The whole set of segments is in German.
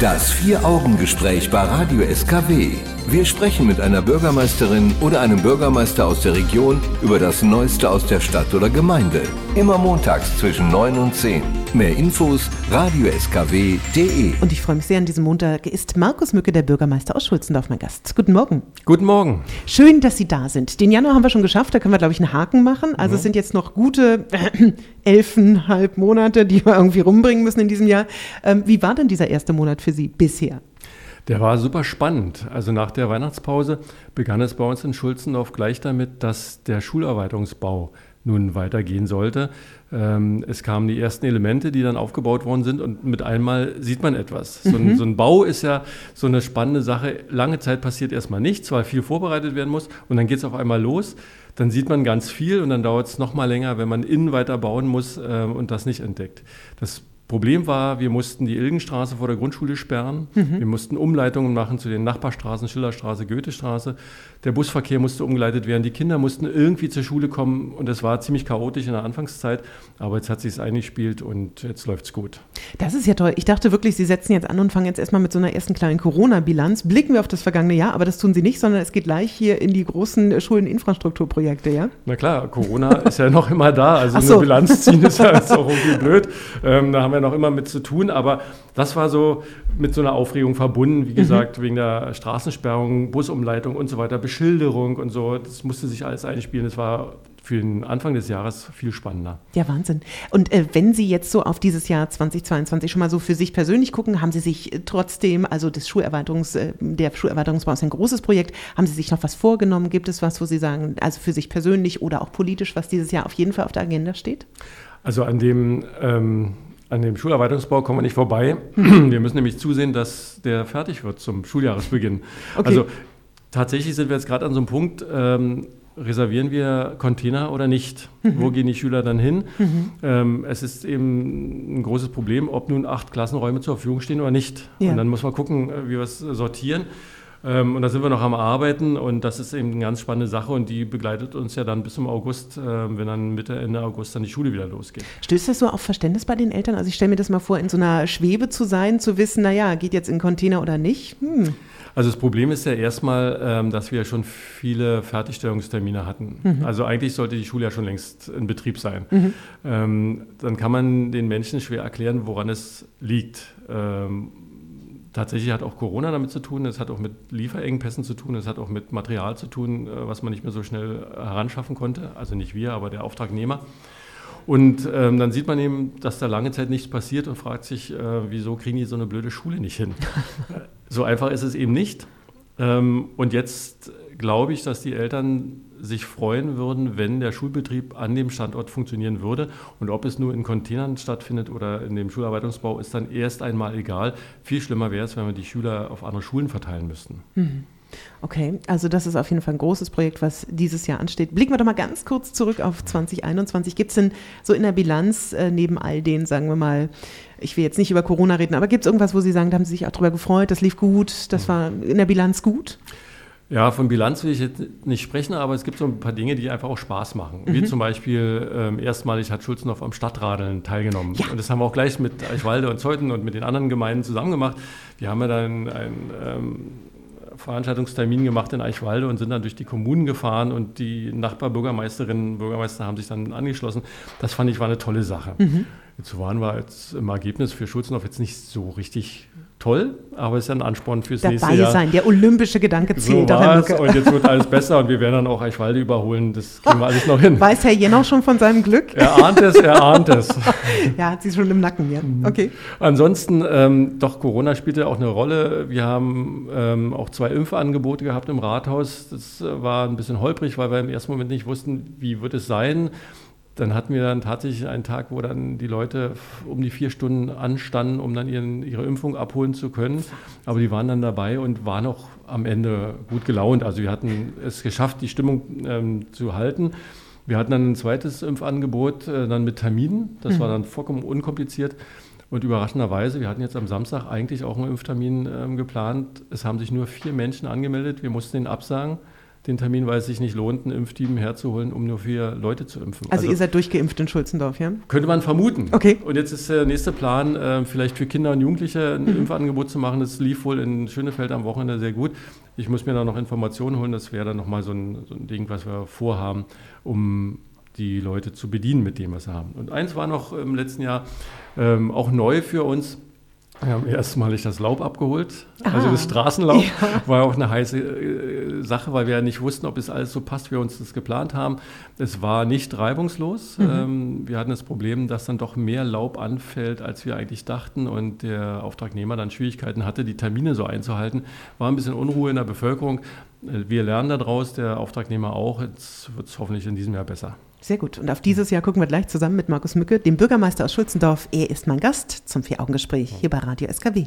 Das Vier-Augen-Gespräch bei Radio SKW. Wir sprechen mit einer Bürgermeisterin oder einem Bürgermeister aus der Region über das Neueste aus der Stadt oder Gemeinde. Immer montags zwischen 9 und 10. Mehr Infos radioskw.de. Und ich freue mich sehr, an diesem Montag ist Markus Mücke, der Bürgermeister aus Schulzendorf, mein Gast. Guten Morgen. Guten Morgen. Schön, dass Sie da sind. Den Januar haben wir schon geschafft, da können wir, glaube ich, einen Haken machen. Also es sind jetzt noch gute äh, elfenhalb Monate, die wir irgendwie rumbringen müssen in diesem Jahr. Ähm, wie war denn dieser erste Monat für Sie bisher? Der war super spannend. Also nach der Weihnachtspause begann es bei uns in Schulzendorf gleich damit, dass der Schulerweiterungsbau nun weitergehen sollte. Ähm, es kamen die ersten Elemente, die dann aufgebaut worden sind und mit einmal sieht man etwas. So ein, so ein Bau ist ja so eine spannende Sache. Lange Zeit passiert erstmal nichts, weil viel vorbereitet werden muss und dann geht es auf einmal los. Dann sieht man ganz viel und dann dauert es noch mal länger, wenn man innen weiter bauen muss äh, und das nicht entdeckt. Das Problem war, wir mussten die Ilgenstraße vor der Grundschule sperren. Mhm. Wir mussten Umleitungen machen zu den Nachbarstraßen, Schillerstraße, Goethestraße. Der Busverkehr musste umgeleitet werden. Die Kinder mussten irgendwie zur Schule kommen und es war ziemlich chaotisch in der Anfangszeit. Aber jetzt hat sich es eingespielt und jetzt läuft es gut. Das ist ja toll. Ich dachte wirklich, Sie setzen jetzt an und fangen jetzt erstmal mit so einer ersten kleinen Corona-Bilanz. Blicken wir auf das vergangene Jahr, aber das tun Sie nicht, sondern es geht gleich hier in die großen Schuleninfrastrukturprojekte, ja? Na klar, Corona ist ja noch immer da. Also so. eine Bilanz ziehen ist ja jetzt auch irgendwie blöd. Ähm, da haben wir noch immer mit zu tun. Aber das war so mit so einer Aufregung verbunden, wie mhm. gesagt, mhm. wegen der Straßensperrung, Busumleitung und so weiter, Beschilderung und so. Das musste sich alles einspielen. Das war für den Anfang des Jahres viel spannender. Ja, Wahnsinn. Und äh, wenn Sie jetzt so auf dieses Jahr 2022 schon mal so für sich persönlich gucken, haben Sie sich äh, trotzdem, also das Schulerweiterungs, äh, der Schulerweiterungsbau ist ein großes Projekt, haben Sie sich noch was vorgenommen? Gibt es was, wo Sie sagen, also für sich persönlich oder auch politisch, was dieses Jahr auf jeden Fall auf der Agenda steht? Also an dem ähm, an dem Schulerweiterungsbau kommen wir nicht vorbei. Wir müssen nämlich zusehen, dass der fertig wird zum Schuljahresbeginn. Okay. Also tatsächlich sind wir jetzt gerade an so einem Punkt, ähm, reservieren wir Container oder nicht? Mhm. Wo gehen die Schüler dann hin? Mhm. Ähm, es ist eben ein großes Problem, ob nun acht Klassenräume zur Verfügung stehen oder nicht. Ja. Und dann muss man gucken, äh, wie wir es sortieren. Ähm, und da sind wir noch am Arbeiten und das ist eben eine ganz spannende Sache und die begleitet uns ja dann bis zum August, äh, wenn dann Mitte, Ende August dann die Schule wieder losgeht. Stößt das so auf Verständnis bei den Eltern? Also ich stelle mir das mal vor, in so einer Schwebe zu sein, zu wissen, naja, geht jetzt in Container oder nicht? Hm. Also das Problem ist ja erstmal, ähm, dass wir schon viele Fertigstellungstermine hatten. Mhm. Also eigentlich sollte die Schule ja schon längst in Betrieb sein. Mhm. Ähm, dann kann man den Menschen schwer erklären, woran es liegt. Tatsächlich hat auch Corona damit zu tun, es hat auch mit Lieferengpässen zu tun, es hat auch mit Material zu tun, äh, was man nicht mehr so schnell heranschaffen konnte. Also nicht wir, aber der Auftragnehmer. Und ähm, dann sieht man eben, dass da lange Zeit nichts passiert und fragt sich, äh, wieso kriegen die so eine blöde Schule nicht hin? so einfach ist es eben nicht. Ähm, und jetzt glaube ich, dass die Eltern sich freuen würden, wenn der Schulbetrieb an dem Standort funktionieren würde. Und ob es nur in Containern stattfindet oder in dem Schularbeitungsbau, ist dann erst einmal egal. Viel schlimmer wäre es, wenn wir die Schüler auf andere Schulen verteilen müssten. Mhm. Okay, also das ist auf jeden Fall ein großes Projekt, was dieses Jahr ansteht. Blicken wir doch mal ganz kurz zurück auf 2021. Gibt es denn so in der Bilanz äh, neben all den, sagen wir mal, ich will jetzt nicht über Corona reden, aber gibt es irgendwas, wo Sie sagen, da haben Sie sich auch darüber gefreut, das lief gut, das war in der Bilanz gut? Ja, von Bilanz will ich jetzt nicht sprechen, aber es gibt so ein paar Dinge, die einfach auch Spaß machen. Mhm. Wie zum Beispiel, ähm, erstmalig hat Schulzenhoff am Stadtradeln teilgenommen. Ja. Und das haben wir auch gleich mit Eichwalde und Zeuthen und mit den anderen Gemeinden zusammen gemacht. Wir haben ja dann ein ähm, Veranstaltungstermin gemacht in Eichwalde und sind dann durch die Kommunen gefahren und die Nachbarbürgermeisterinnen und Bürgermeister haben sich dann angeschlossen. Das fand ich war eine tolle Sache. Mhm. Jetzt waren wir jetzt im Ergebnis für Schulzenhoff jetzt nicht so richtig toll, aber es ist ja ein Ansporn fürs Dabei nächste Jahr. sein, der olympische Gedanke zählt. So war's, und jetzt wird alles besser und wir werden dann auch Eichwalde überholen. Das kriegen wir alles noch hin. Weiß Herr Jenow schon von seinem Glück? Er ahnt es, er ahnt es. ja, hat sie schon im Nacken, ja. Mhm. Okay. Ansonsten, ähm, doch, Corona spielte auch eine Rolle. Wir haben ähm, auch zwei Impfangebote gehabt im Rathaus. Das äh, war ein bisschen holprig, weil wir im ersten Moment nicht wussten, wie wird es sein dann hatten wir dann tatsächlich einen Tag, wo dann die Leute um die vier Stunden anstanden, um dann ihren, ihre Impfung abholen zu können. Aber die waren dann dabei und waren auch am Ende gut gelaunt. Also wir hatten es geschafft, die Stimmung ähm, zu halten. Wir hatten dann ein zweites Impfangebot, äh, dann mit Terminen. Das mhm. war dann vollkommen unkompliziert. Und überraschenderweise, wir hatten jetzt am Samstag eigentlich auch einen Impftermin ähm, geplant. Es haben sich nur vier Menschen angemeldet. Wir mussten ihn absagen. Den Termin, weil es sich nicht lohnt, ein Impfteam herzuholen, um nur vier Leute zu impfen. Also, also ihr seid durchgeimpft in Schulzendorf, ja? Könnte man vermuten. Okay. Und jetzt ist der nächste Plan, äh, vielleicht für Kinder und Jugendliche ein mhm. Impfangebot zu machen. Das lief wohl in Schönefeld am Wochenende sehr gut. Ich muss mir da noch Informationen holen. Das wäre dann nochmal so ein, so ein Ding, was wir vorhaben, um die Leute zu bedienen mit dem, was sie haben. Und eins war noch im letzten Jahr ähm, auch neu für uns. Wir haben erstmalig das Laub abgeholt. Aha. Also das Straßenlaub ja. war auch eine heiße äh, Sache, weil wir ja nicht wussten, ob es alles so passt, wie wir uns das geplant haben. Es war nicht reibungslos. Mhm. Ähm, wir hatten das Problem, dass dann doch mehr Laub anfällt, als wir eigentlich dachten und der Auftragnehmer dann Schwierigkeiten hatte, die Termine so einzuhalten. War ein bisschen Unruhe in der Bevölkerung. Äh, wir lernen daraus, der Auftragnehmer auch. Jetzt wird es hoffentlich in diesem Jahr besser. Sehr gut. Und auf dieses Jahr gucken wir gleich zusammen mit Markus Mücke, dem Bürgermeister aus Schulzendorf. Er ist mein Gast zum Vier-Augen-Gespräch hier bei Radio SKW.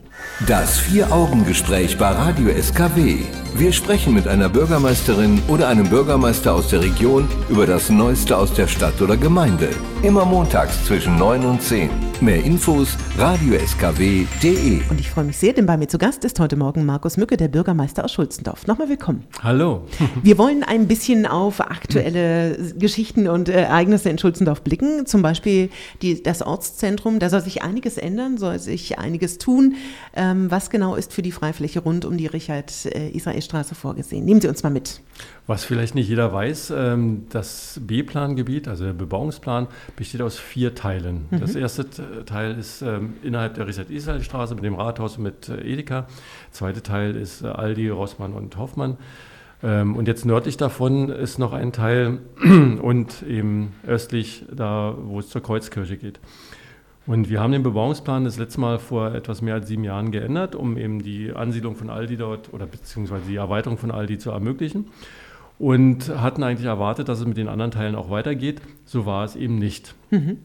Das Vier-Augen-Gespräch bei Radio SKW. Wir sprechen mit einer Bürgermeisterin oder einem Bürgermeister aus der Region über das Neueste aus der Stadt oder Gemeinde. Immer montags zwischen 9 und 10. Mehr Infos radioskw.de. Und ich freue mich sehr, denn bei mir zu Gast ist heute Morgen Markus Mücke, der Bürgermeister aus Schulzendorf. Nochmal willkommen. Hallo. Wir wollen ein bisschen auf aktuelle Geschichten und Ereignisse in Schulzendorf blicken. Zum Beispiel die, das Ortszentrum. Da soll sich einiges ändern, soll sich einiges tun. Ähm, was genau ist für die Freifläche rund um die Richard-Israel-Straße vorgesehen? Nehmen Sie uns mal mit. Was vielleicht nicht jeder weiß, ähm, das B-Plangebiet, also der Bebauungsplan, besteht aus vier Teilen. Mhm. Das erste Teil ist ähm, innerhalb der Reset-Israel-Straße mit dem Rathaus und mit äh, Edeka. Der zweite Teil ist äh, Aldi, Rossmann und Hoffmann. Ähm, und jetzt nördlich davon ist noch ein Teil und eben östlich da, wo es zur Kreuzkirche geht. Und wir haben den Bebauungsplan das letzte Mal vor etwas mehr als sieben Jahren geändert, um eben die Ansiedlung von Aldi dort oder beziehungsweise die Erweiterung von Aldi zu ermöglichen und hatten eigentlich erwartet, dass es mit den anderen Teilen auch weitergeht. So war es eben nicht. Mhm.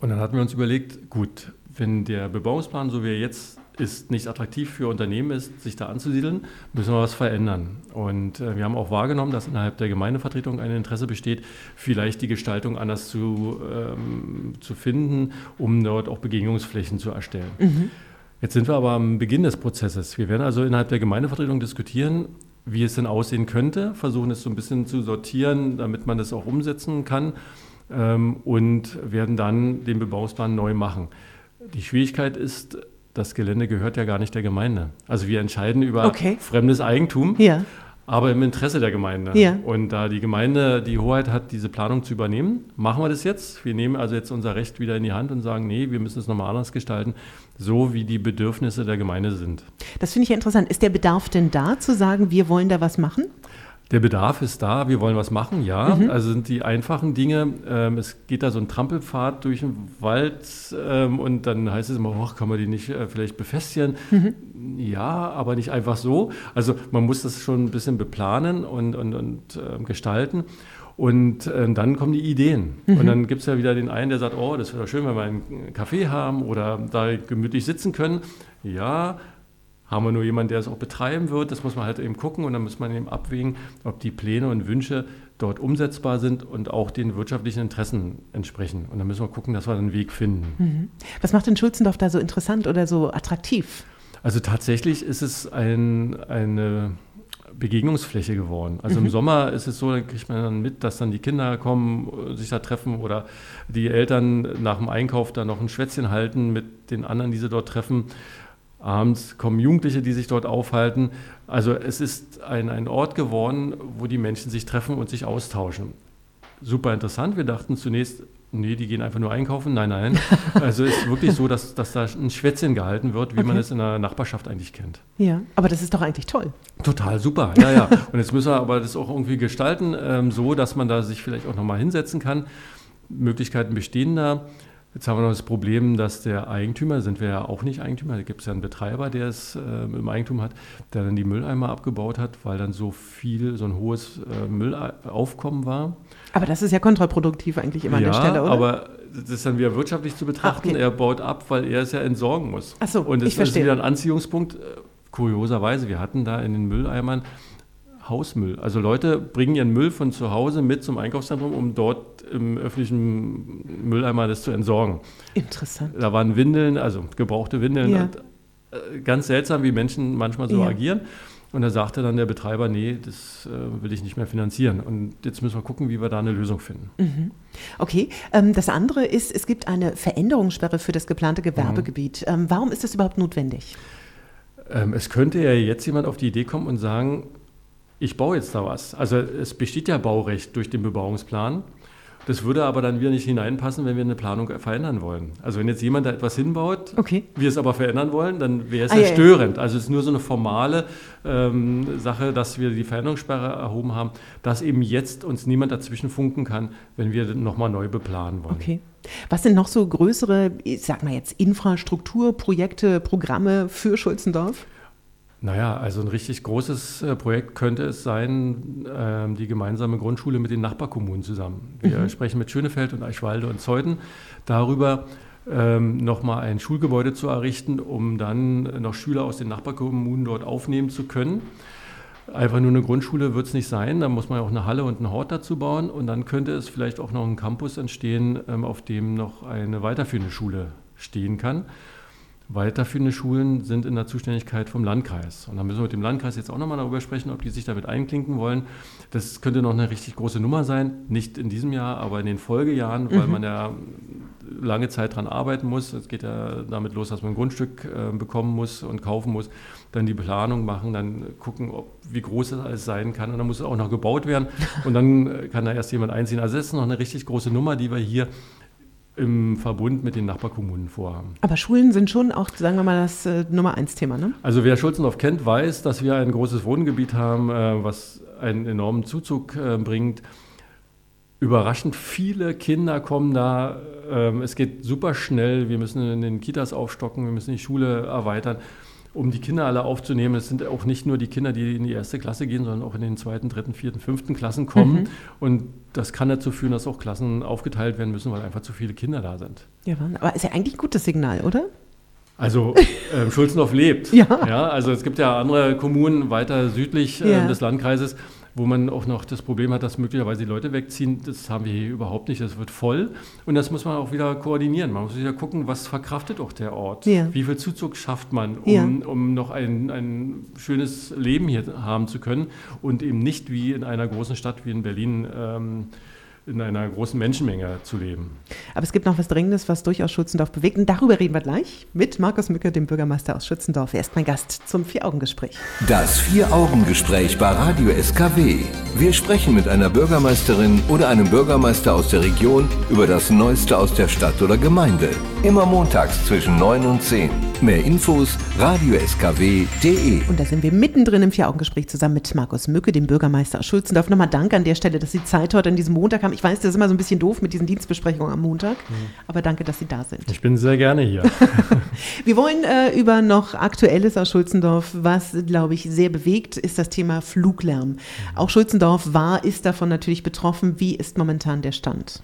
Und dann hatten wir uns überlegt, gut, wenn der Bebauungsplan, so wie er jetzt ist, nicht attraktiv für Unternehmen ist, sich da anzusiedeln, müssen wir was verändern. Und äh, wir haben auch wahrgenommen, dass innerhalb der Gemeindevertretung ein Interesse besteht, vielleicht die Gestaltung anders zu, ähm, zu finden, um dort auch Begegnungsflächen zu erstellen. Mhm. Jetzt sind wir aber am Beginn des Prozesses. Wir werden also innerhalb der Gemeindevertretung diskutieren, wie es denn aussehen könnte, versuchen es so ein bisschen zu sortieren, damit man das auch umsetzen kann ähm, und werden dann den Bebauungsplan neu machen. Die Schwierigkeit ist, das Gelände gehört ja gar nicht der Gemeinde. Also wir entscheiden über okay. fremdes Eigentum. Ja aber im Interesse der Gemeinde. Ja. Und da die Gemeinde die Hoheit hat, diese Planung zu übernehmen, machen wir das jetzt. Wir nehmen also jetzt unser Recht wieder in die Hand und sagen, nee, wir müssen es nochmal anders gestalten, so wie die Bedürfnisse der Gemeinde sind. Das finde ich ja interessant. Ist der Bedarf denn da, zu sagen, wir wollen da was machen? Der Bedarf ist da, wir wollen was machen, ja. Mhm. Also sind die einfachen Dinge, ähm, es geht da so ein Trampelpfad durch den Wald ähm, und dann heißt es immer, oh, kann man die nicht äh, vielleicht befestigen? Mhm. Ja, aber nicht einfach so. Also man muss das schon ein bisschen beplanen und, und, und äh, gestalten. Und äh, dann kommen die Ideen. Mhm. Und dann gibt es ja wieder den einen, der sagt, oh, das wäre schön, wenn wir einen Kaffee haben oder da gemütlich sitzen können. Ja, haben wir nur jemanden, der es auch betreiben wird. Das muss man halt eben gucken und dann muss man eben abwägen, ob die Pläne und Wünsche dort umsetzbar sind und auch den wirtschaftlichen Interessen entsprechen. Und dann müssen wir gucken, dass wir einen Weg finden. Mhm. Was macht denn Schulzendorf da so interessant oder so attraktiv? Also tatsächlich ist es ein, eine Begegnungsfläche geworden. Also mhm. im Sommer ist es so, da kriegt man dann mit, dass dann die Kinder kommen, sich da treffen oder die Eltern nach dem Einkauf da noch ein Schwätzchen halten mit den anderen, die sie dort treffen. Abends kommen Jugendliche, die sich dort aufhalten. Also es ist ein, ein Ort geworden, wo die Menschen sich treffen und sich austauschen. Super interessant. Wir dachten zunächst, nee, die gehen einfach nur einkaufen. Nein, nein. Also es ist wirklich so, dass, dass da ein Schwätzchen gehalten wird, wie okay. man es in der Nachbarschaft eigentlich kennt. Ja, aber das ist doch eigentlich toll. Total super, ja, ja. Und jetzt müssen wir aber das auch irgendwie gestalten, ähm, so dass man da sich vielleicht auch nochmal hinsetzen kann. Möglichkeiten bestehen da. Jetzt haben wir noch das Problem, dass der Eigentümer, sind wir ja auch nicht Eigentümer, da gibt es ja einen Betreiber, der es äh, im Eigentum hat, der dann die Mülleimer abgebaut hat, weil dann so viel, so ein hohes äh, Müllaufkommen war. Aber das ist ja kontraproduktiv eigentlich immer ja, an der Stelle, oder? aber das ist dann wieder wirtschaftlich zu betrachten. Okay. Er baut ab, weil er es ja entsorgen muss. Ach so, Und das ist wieder ein Anziehungspunkt. Kurioserweise, wir hatten da in den Mülleimern Hausmüll. Also Leute bringen ihren Müll von zu Hause mit zum Einkaufszentrum, um dort im öffentlichen Mülleimer das zu entsorgen. Interessant. Da waren Windeln, also gebrauchte Windeln. Ja. äh, ganz seltsam, wie Menschen manchmal so ja. agieren. Und da sagte dann der Betreiber, nee, das äh, will ich nicht mehr finanzieren. Und jetzt müssen wir gucken, wie wir da eine Lösung finden. Mhm. Okay. Ähm, das andere ist, es gibt eine Veränderungssperre für das geplante Gewerbegebiet. Mhm. Ähm, warum ist das überhaupt notwendig? Ähm, es könnte ja jetzt jemand auf die Idee kommen und sagen, ich baue jetzt da was. Also es besteht ja Baurecht durch den Bebauungsplan. Das würde aber dann wieder nicht hineinpassen, wenn wir eine Planung verändern wollen. Also wenn jetzt jemand da etwas hinbaut, okay. wir es aber verändern wollen, dann wäre es ah, ja, störend. Also es ist nur so eine formale ähm, Sache, dass wir die Veränderungssperre erhoben haben, dass eben jetzt uns niemand dazwischen funken kann, wenn wir nochmal neu beplanen wollen. Okay. Was sind noch so größere, ich sag mal jetzt Infrastrukturprojekte, Programme für Schulzendorf? Naja, also ein richtig großes äh, Projekt könnte es sein, äh, die gemeinsame Grundschule mit den Nachbarkommunen zusammen. Wir mhm. sprechen mit Schönefeld und Eichwalde und Zeuthen darüber, ähm, nochmal ein Schulgebäude zu errichten, um dann noch Schüler aus den Nachbarkommunen dort aufnehmen zu können. Einfach nur eine Grundschule wird es nicht sein, da muss man ja auch eine Halle und einen Hort dazu bauen und dann könnte es vielleicht auch noch ein Campus entstehen, ähm, auf dem noch eine weiterführende Schule stehen kann. Weiterführende Schulen sind in der Zuständigkeit vom Landkreis. Und da müssen wir mit dem Landkreis jetzt auch nochmal darüber sprechen, ob die sich damit einklinken wollen. Das könnte noch eine richtig große Nummer sein. Nicht in diesem Jahr, aber in den Folgejahren, weil mhm. man ja lange Zeit daran arbeiten muss. Es geht ja damit los, dass man ein Grundstück äh, bekommen muss und kaufen muss, dann die Planung machen, dann gucken, ob, wie groß das alles sein kann. Und dann muss es auch noch gebaut werden. Und dann äh, kann da erst jemand einziehen. Also das ist noch eine richtig große Nummer, die wir hier im Verbund mit den Nachbarkommunen vorhaben. Aber Schulen sind schon auch, sagen wir mal, das äh, Nummer eins Thema, ne? Also wer Schulzendorf kennt, weiß, dass wir ein großes Wohngebiet haben, äh, was einen enormen Zuzug äh, bringt. Überraschend viele Kinder kommen da. Ähm, es geht super schnell. Wir müssen in den Kitas aufstocken, wir müssen die Schule erweitern um die Kinder alle aufzunehmen. Es sind auch nicht nur die Kinder, die in die erste Klasse gehen, sondern auch in den zweiten, dritten, vierten, fünften Klassen kommen. Mhm. Und das kann dazu führen, dass auch Klassen aufgeteilt werden müssen, weil einfach zu viele Kinder da sind. Ja, aber ist ja eigentlich ein gutes Signal, oder? Also äh, Schulzendorf lebt. Ja. ja. Also es gibt ja andere Kommunen weiter südlich äh, ja. des Landkreises, wo man auch noch das Problem hat, dass möglicherweise die Leute wegziehen. Das haben wir hier überhaupt nicht. Das wird voll. Und das muss man auch wieder koordinieren. Man muss wieder gucken, was verkraftet auch der Ort. Ja. Wie viel Zuzug schafft man, um, ja. um noch ein, ein schönes Leben hier haben zu können und eben nicht wie in einer großen Stadt wie in Berlin. Ähm, in einer großen Menschenmenge zu leben. Aber es gibt noch was Dringendes, was durchaus Schützendorf bewegt. Und darüber reden wir gleich mit Markus Mücke, dem Bürgermeister aus Schützendorf. Er ist mein Gast zum Vier-Augen-Gespräch. Das Vier-Augen-Gespräch bei Radio SKW. Wir sprechen mit einer Bürgermeisterin oder einem Bürgermeister aus der Region über das Neueste aus der Stadt oder Gemeinde. Immer montags zwischen 9 und 10. Mehr Infos radioskw.de. Und da sind wir mittendrin im Vier-Augen-Gespräch zusammen mit Markus Mücke, dem Bürgermeister aus Schulzendorf. Nochmal Danke an der Stelle, dass Sie Zeit heute an diesem Montag haben. Ich weiß, das ist immer so ein bisschen doof mit diesen Dienstbesprechungen am Montag, mhm. aber danke, dass Sie da sind. Ich bin sehr gerne hier. wir wollen äh, über noch Aktuelles aus Schulzendorf, was, glaube ich, sehr bewegt, ist das Thema Fluglärm. Mhm. Auch Schulzendorf war, ist davon natürlich betroffen. Wie ist momentan der Stand?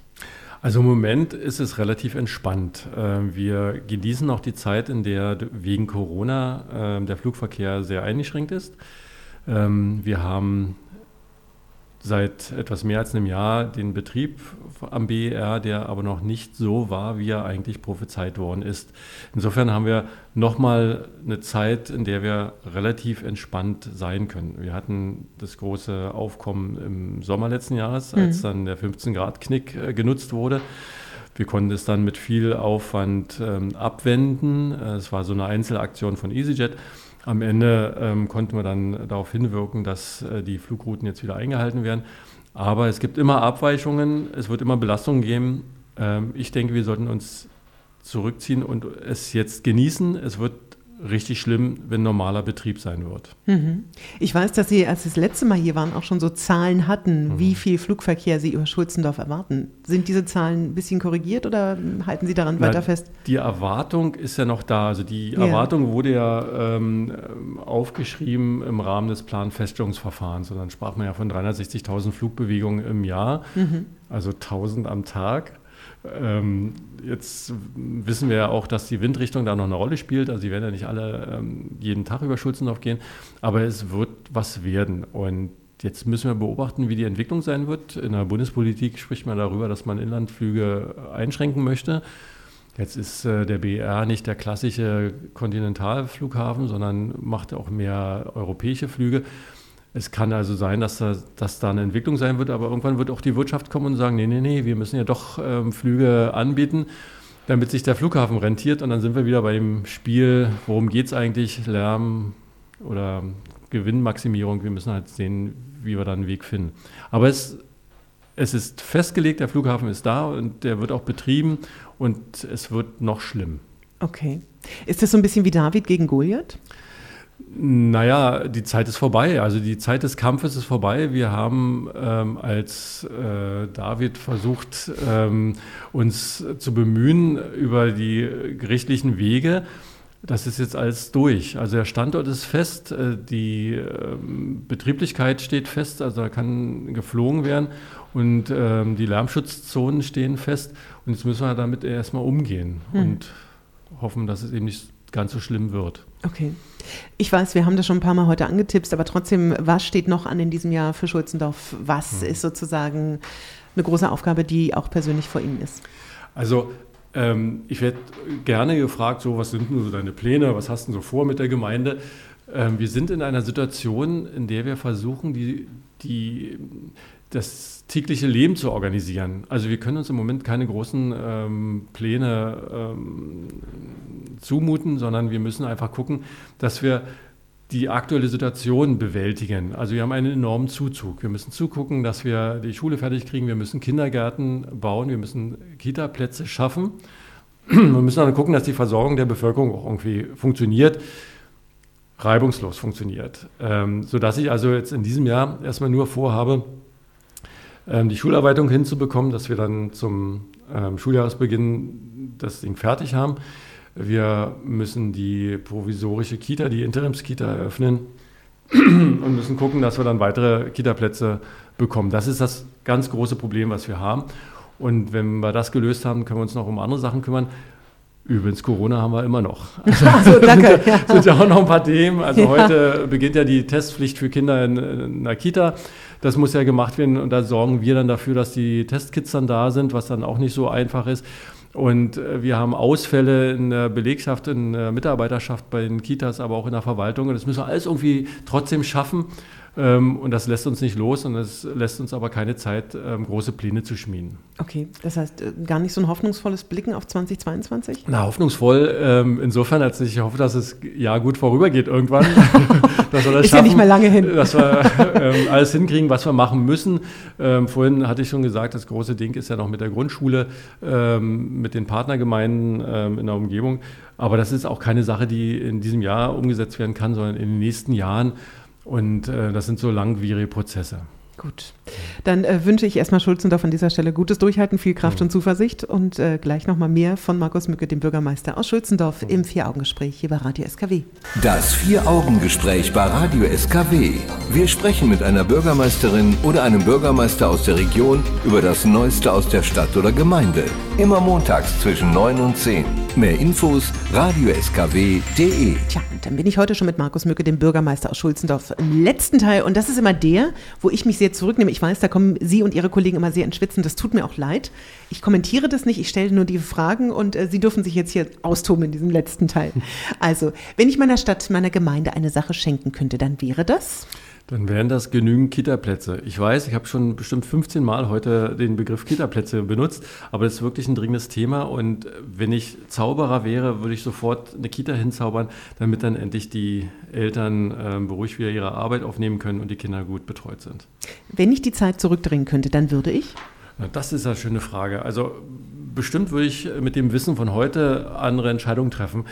Also im Moment ist es relativ entspannt. Ähm, wir genießen auch die Zeit, in der wegen Corona ähm, der Flugverkehr sehr eingeschränkt ist. Ähm, wir haben seit etwas mehr als einem Jahr den Betrieb am BER, der aber noch nicht so war, wie er eigentlich prophezeit worden ist. Insofern haben wir nochmal eine Zeit, in der wir relativ entspannt sein können. Wir hatten das große Aufkommen im Sommer letzten Jahres, als mhm. dann der 15-Grad-Knick äh, genutzt wurde. Wir konnten es dann mit viel Aufwand ähm, abwenden. Es war so eine Einzelaktion von EasyJet. Am Ende ähm, konnten wir dann darauf hinwirken, dass äh, die Flugrouten jetzt wieder eingehalten werden. Aber es gibt immer Abweichungen, es wird immer Belastungen geben. Ähm, ich denke, wir sollten uns zurückziehen und es jetzt genießen. Es wird richtig schlimm, wenn normaler Betrieb sein wird. Mhm. Ich weiß, dass Sie, als Sie das letzte Mal hier waren, auch schon so Zahlen hatten, mhm. wie viel Flugverkehr Sie über Schulzendorf erwarten. Sind diese Zahlen ein bisschen korrigiert oder halten Sie daran Na, weiter fest? Die Erwartung ist ja noch da. Also die ja. Erwartung wurde ja ähm, aufgeschrieben im Rahmen des Planfeststellungsverfahrens. Und dann sprach man ja von 360.000 Flugbewegungen im Jahr, mhm. also 1000 am Tag. Ähm, jetzt wissen wir ja auch, dass die Windrichtung da noch eine Rolle spielt. Also, sie werden ja nicht alle ähm, jeden Tag über Schulzendorf gehen, aber es wird was werden. Und jetzt müssen wir beobachten, wie die Entwicklung sein wird. In der Bundespolitik spricht man darüber, dass man Inlandflüge einschränken möchte. Jetzt ist äh, der BER nicht der klassische Kontinentalflughafen, sondern macht auch mehr europäische Flüge. Es kann also sein, dass da, dass da eine Entwicklung sein wird, aber irgendwann wird auch die Wirtschaft kommen und sagen, nee, nee, nee, wir müssen ja doch ähm, Flüge anbieten, damit sich der Flughafen rentiert. Und dann sind wir wieder bei dem Spiel, worum geht es eigentlich, Lärm oder Gewinnmaximierung. Wir müssen halt sehen, wie wir da einen Weg finden. Aber es, es ist festgelegt, der Flughafen ist da und der wird auch betrieben und es wird noch schlimm. Okay. Ist das so ein bisschen wie David gegen Goliath? Naja, die Zeit ist vorbei. Also die Zeit des Kampfes ist vorbei. Wir haben ähm, als äh, David versucht, ähm, uns zu bemühen über die gerichtlichen Wege. Das ist jetzt alles durch. Also der Standort ist fest, äh, die äh, Betrieblichkeit steht fest, also da kann geflogen werden und ähm, die Lärmschutzzonen stehen fest. Und jetzt müssen wir damit erstmal umgehen hm. und hoffen, dass es eben nicht ganz so schlimm wird. Okay. Ich weiß, wir haben das schon ein paar Mal heute angetippt, aber trotzdem, was steht noch an in diesem Jahr für Schulzendorf? Was hm. ist sozusagen eine große Aufgabe, die auch persönlich vor Ihnen ist? Also ähm, ich werde gerne gefragt, so was sind denn so deine Pläne, was hast du so vor mit der Gemeinde? Ähm, wir sind in einer Situation, in der wir versuchen, die, die, das tägliche Leben zu organisieren. Also wir können uns im Moment keine großen ähm, Pläne ähm, zumuten, sondern wir müssen einfach gucken, dass wir die aktuelle Situation bewältigen. Also wir haben einen enormen Zuzug. Wir müssen zugucken, dass wir die Schule fertig kriegen. Wir müssen Kindergärten bauen. Wir müssen Kita-Plätze schaffen. Wir müssen dann gucken, dass die Versorgung der Bevölkerung auch irgendwie funktioniert, reibungslos funktioniert. Ähm, sodass ich also jetzt in diesem Jahr erstmal nur vorhabe, die Schularbeitung hinzubekommen, dass wir dann zum ähm, Schuljahresbeginn das Ding fertig haben. Wir müssen die provisorische Kita, die Interimskita eröffnen und müssen gucken, dass wir dann weitere Kita-Plätze bekommen. Das ist das ganz große Problem, was wir haben. Und wenn wir das gelöst haben, können wir uns noch um andere Sachen kümmern. Übrigens, Corona haben wir immer noch. Also, danke. Ja. sind ja auch noch ein paar Themen. Also ja. heute beginnt ja die Testpflicht für Kinder in, in der Kita. Das muss ja gemacht werden und da sorgen wir dann dafür, dass die Testkits dann da sind, was dann auch nicht so einfach ist. Und äh, wir haben Ausfälle in der Belegschaft, in der Mitarbeiterschaft bei den Kitas, aber auch in der Verwaltung. Und das müssen wir alles irgendwie trotzdem schaffen. Ähm, und das lässt uns nicht los und das lässt uns aber keine Zeit, ähm, große Pläne zu schmieden. Okay, das heißt äh, gar nicht so ein hoffnungsvolles Blicken auf 2022? Na, hoffnungsvoll ähm, insofern, als ich hoffe, dass es ja gut vorübergeht irgendwann. dass wir das Ist schaffen, ja nicht mehr lange hin. dass wir alles hinkriegen, was wir machen müssen. Vorhin hatte ich schon gesagt, das große Ding ist ja noch mit der Grundschule, mit den Partnergemeinden in der Umgebung. Aber das ist auch keine Sache, die in diesem Jahr umgesetzt werden kann, sondern in den nächsten Jahren. Und äh, das sind so langwierige Prozesse. Gut. Dann äh, wünsche ich erstmal Schulzendorf an dieser Stelle gutes Durchhalten, viel Kraft ja. und Zuversicht und äh, gleich nochmal mehr von Markus Mücke, dem Bürgermeister aus Schulzendorf, ja. im Vier-Augen-Gespräch hier bei Radio SKW. Das Vier-Augen-Gespräch bei Radio SKW. Wir sprechen mit einer Bürgermeisterin oder einem Bürgermeister aus der Region über das Neueste aus der Stadt oder Gemeinde. Immer montags zwischen 9 und 10. Mehr Infos radioskw.de. Tja, und dann bin ich heute schon mit Markus Mücke, dem Bürgermeister aus Schulzendorf, im letzten Teil. Und das ist immer der, wo ich mich sehr zurücknehme. Ich weiß, da kommen Sie und Ihre Kollegen immer sehr ins Schwitzen. Das tut mir auch leid. Ich kommentiere das nicht, ich stelle nur die Fragen und äh, Sie dürfen sich jetzt hier austoben in diesem letzten Teil. Also, wenn ich meiner Stadt, meiner Gemeinde eine Sache schenken könnte, dann wäre das? Dann wären das genügend Kita-Plätze. Ich weiß, ich habe schon bestimmt 15 Mal heute den Begriff Kita-Plätze benutzt, aber das ist wirklich ein dringendes Thema. Und wenn ich Zauberer wäre, würde ich sofort eine Kita hinzaubern, damit dann endlich die Eltern äh, beruhigt wieder ihre Arbeit aufnehmen können und die Kinder gut betreut sind. Wenn ich die Zeit zurückdrehen könnte, dann würde ich? Na, das ist eine schöne Frage. Also bestimmt würde ich mit dem Wissen von heute andere Entscheidungen treffen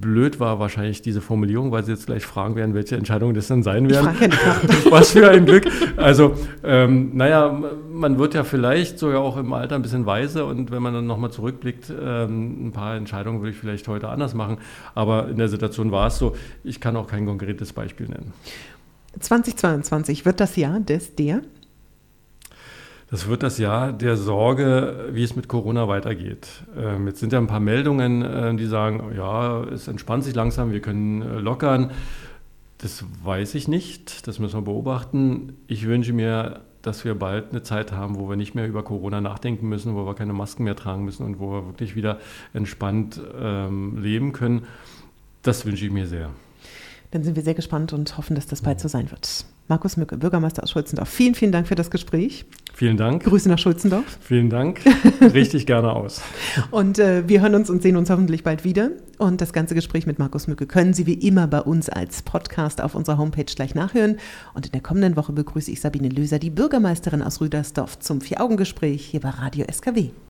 blöd war wahrscheinlich diese Formulierung, weil Sie jetzt gleich fragen werden, welche Entscheidungen das denn sein werden. Was für ein Glück. Also, ähm, naja, man wird ja vielleicht sogar auch im Alter ein bisschen weise und wenn man dann nochmal zurückblickt, ähm, ein paar Entscheidungen würde ich vielleicht heute anders machen. Aber in der Situation war es so, ich kann auch kein konkretes Beispiel nennen. 2022 wird das Jahr des der das wird das Jahr der Sorge, wie es mit Corona weitergeht. Ähm, jetzt sind ja ein paar Meldungen, äh, die sagen, ja, es entspannt sich langsam, wir können äh, lockern. Das weiß ich nicht, das müssen wir beobachten. Ich wünsche mir, dass wir bald eine Zeit haben, wo wir nicht mehr über Corona nachdenken müssen, wo wir keine Masken mehr tragen müssen und wo wir wirklich wieder entspannt ähm, leben können. Das wünsche ich mir sehr. Dann sind wir sehr gespannt und hoffen, dass das bald so sein wird. Markus Mücke, Bürgermeister aus Schulzendorf, vielen, vielen Dank für das Gespräch. Vielen Dank. Grüße nach Schulzendorf. Vielen Dank. Richtig gerne aus. Und äh, wir hören uns und sehen uns hoffentlich bald wieder. Und das ganze Gespräch mit Markus Mücke können Sie wie immer bei uns als Podcast auf unserer Homepage gleich nachhören. Und in der kommenden Woche begrüße ich Sabine Löser, die Bürgermeisterin aus Rüdersdorf, zum Vier-Augen-Gespräch hier bei Radio SKW.